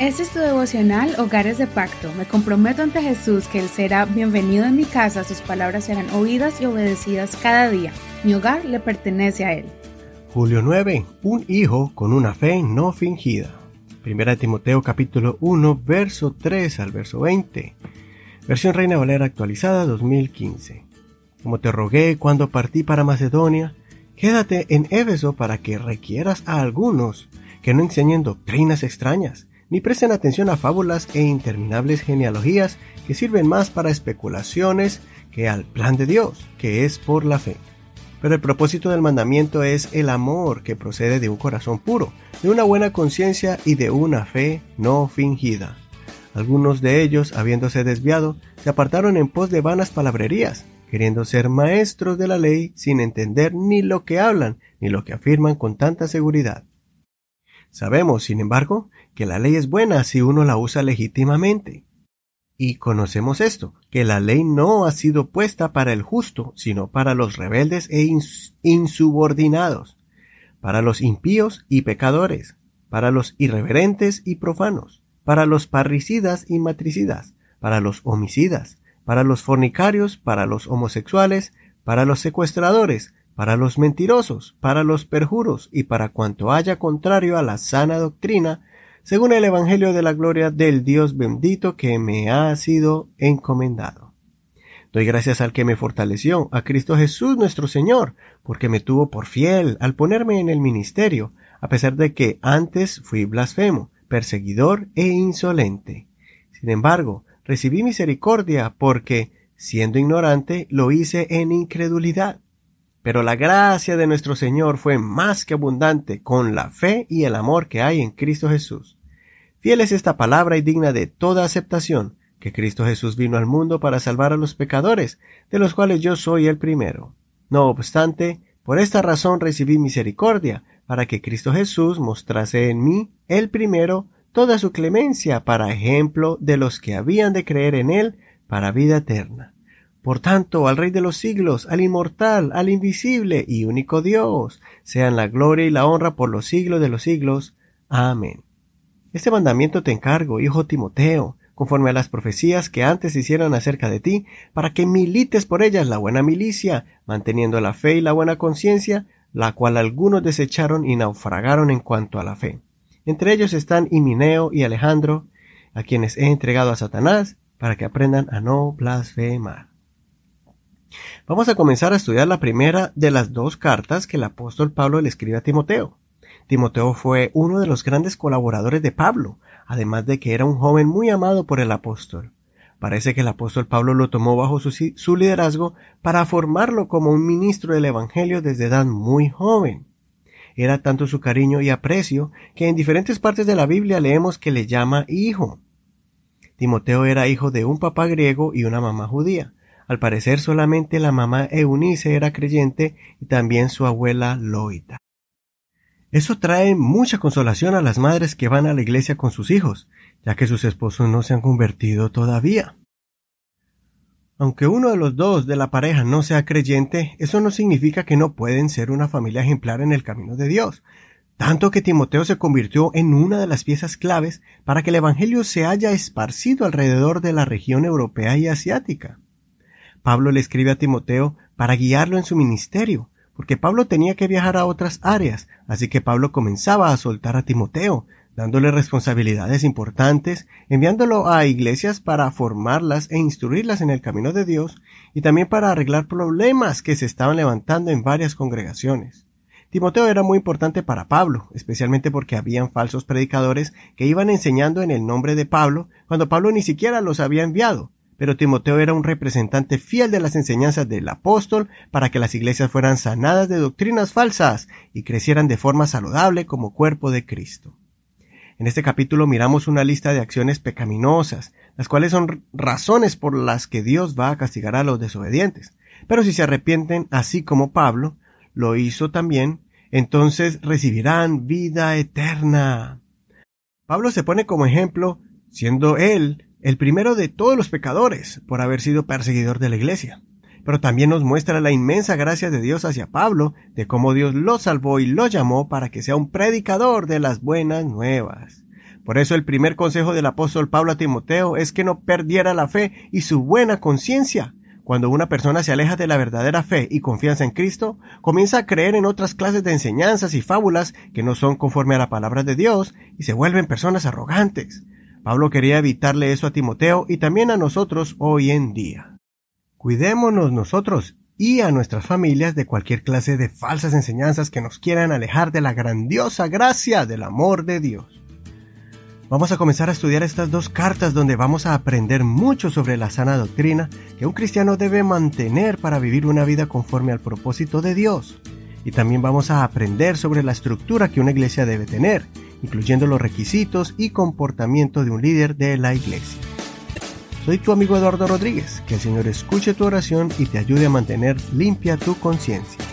Este es tu devocional Hogares de Pacto. Me comprometo ante Jesús que Él será bienvenido en mi casa, sus palabras serán oídas y obedecidas cada día. Mi hogar le pertenece a Él. Julio 9. Un hijo con una fe no fingida. Primera de Timoteo capítulo 1, verso 3 al verso 20. Versión Reina Valera actualizada 2015. Como te rogué cuando partí para Macedonia, quédate en Éfeso para que requieras a algunos que no enseñen doctrinas extrañas ni presten atención a fábulas e interminables genealogías que sirven más para especulaciones que al plan de Dios, que es por la fe. Pero el propósito del mandamiento es el amor que procede de un corazón puro, de una buena conciencia y de una fe no fingida. Algunos de ellos, habiéndose desviado, se apartaron en pos de vanas palabrerías, queriendo ser maestros de la ley sin entender ni lo que hablan ni lo que afirman con tanta seguridad. Sabemos, sin embargo, que la ley es buena si uno la usa legítimamente. Y conocemos esto, que la ley no ha sido puesta para el justo, sino para los rebeldes e insubordinados, para los impíos y pecadores, para los irreverentes y profanos, para los parricidas y matricidas, para los homicidas, para los fornicarios, para los homosexuales, para los secuestradores, para los mentirosos, para los perjuros y para cuanto haya contrario a la sana doctrina, según el Evangelio de la gloria del Dios bendito que me ha sido encomendado. Doy gracias al que me fortaleció, a Cristo Jesús nuestro Señor, porque me tuvo por fiel al ponerme en el ministerio, a pesar de que antes fui blasfemo, perseguidor e insolente. Sin embargo, recibí misericordia porque, siendo ignorante, lo hice en incredulidad. Pero la gracia de nuestro Señor fue más que abundante con la fe y el amor que hay en Cristo Jesús. Fiel es esta palabra y digna de toda aceptación, que Cristo Jesús vino al mundo para salvar a los pecadores, de los cuales yo soy el primero. No obstante, por esta razón recibí misericordia, para que Cristo Jesús mostrase en mí, el primero, toda su clemencia para ejemplo de los que habían de creer en él para vida eterna. Por tanto, al Rey de los siglos, al inmortal, al invisible y único Dios, sean la gloria y la honra por los siglos de los siglos. Amén. Este mandamiento te encargo, hijo Timoteo, conforme a las profecías que antes hicieron acerca de ti, para que milites por ellas la buena milicia, manteniendo la fe y la buena conciencia, la cual algunos desecharon y naufragaron en cuanto a la fe. Entre ellos están Himineo y Alejandro, a quienes he entregado a Satanás, para que aprendan a no blasfemar. Vamos a comenzar a estudiar la primera de las dos cartas que el apóstol Pablo le escribe a Timoteo. Timoteo fue uno de los grandes colaboradores de Pablo, además de que era un joven muy amado por el apóstol. Parece que el apóstol Pablo lo tomó bajo su, liderazgo para formarlo como un ministro del Evangelio desde edad muy joven. Era tanto su cariño y aprecio que en diferentes partes de la Biblia leemos que le llama hijo. Timoteo era hijo de un papá griego y una mamá judía. Al parecer solamente la mamá Eunice era creyente y también su abuela Loita. Eso trae mucha consolación a las madres que van a la iglesia con sus hijos, ya que sus esposos no se han convertido todavía. Aunque uno de los dos de la pareja no sea creyente, eso no significa que no pueden ser una familia ejemplar en el camino de Dios, tanto que Timoteo se convirtió en una de las piezas claves para que el Evangelio se haya esparcido alrededor de la región europea y asiática. Pablo le escribe a Timoteo para guiarlo en su ministerio, porque Pablo tenía que viajar a otras áreas, así que Pablo comenzaba a soltar a Timoteo, dándole responsabilidades importantes, enviándolo a iglesias para formarlas e instruirlas en el camino de Dios, y también para arreglar problemas que se estaban levantando en varias congregaciones. Timoteo era muy importante para Pablo, especialmente porque habían falsos predicadores que iban enseñando en el nombre de Pablo, cuando Pablo ni siquiera los había enviado, pero Timoteo era un representante fiel de las enseñanzas del apóstol para que las iglesias fueran sanadas de doctrinas falsas y crecieran de forma saludable como cuerpo de Cristo. En este capítulo miramos una lista de acciones pecaminosas, las cuales son razones por las que Dios va a castigar a los desobedientes. Pero si se arrepienten así como Pablo lo hizo también, entonces recibirán vida eterna. Pablo se pone como ejemplo, siendo él el primero de todos los pecadores por haber sido perseguidor de la iglesia. Pero también nos muestra la inmensa gracia de Dios hacia Pablo, de cómo Dios lo salvó y lo llamó para que sea un predicador de las buenas nuevas. Por eso el primer consejo del apóstol Pablo a Timoteo es que no perdiera la fe y su buena conciencia. Cuando una persona se aleja de la verdadera fe y confianza en Cristo, comienza a creer en otras clases de enseñanzas y fábulas que no son conforme a la palabra de Dios y se vuelven personas arrogantes. Pablo quería evitarle eso a Timoteo y también a nosotros hoy en día. Cuidémonos nosotros y a nuestras familias de cualquier clase de falsas enseñanzas que nos quieran alejar de la grandiosa gracia del amor de Dios. Vamos a comenzar a estudiar estas dos cartas donde vamos a aprender mucho sobre la sana doctrina que un cristiano debe mantener para vivir una vida conforme al propósito de Dios. Y también vamos a aprender sobre la estructura que una iglesia debe tener, incluyendo los requisitos y comportamiento de un líder de la iglesia. Soy tu amigo Eduardo Rodríguez, que el Señor escuche tu oración y te ayude a mantener limpia tu conciencia.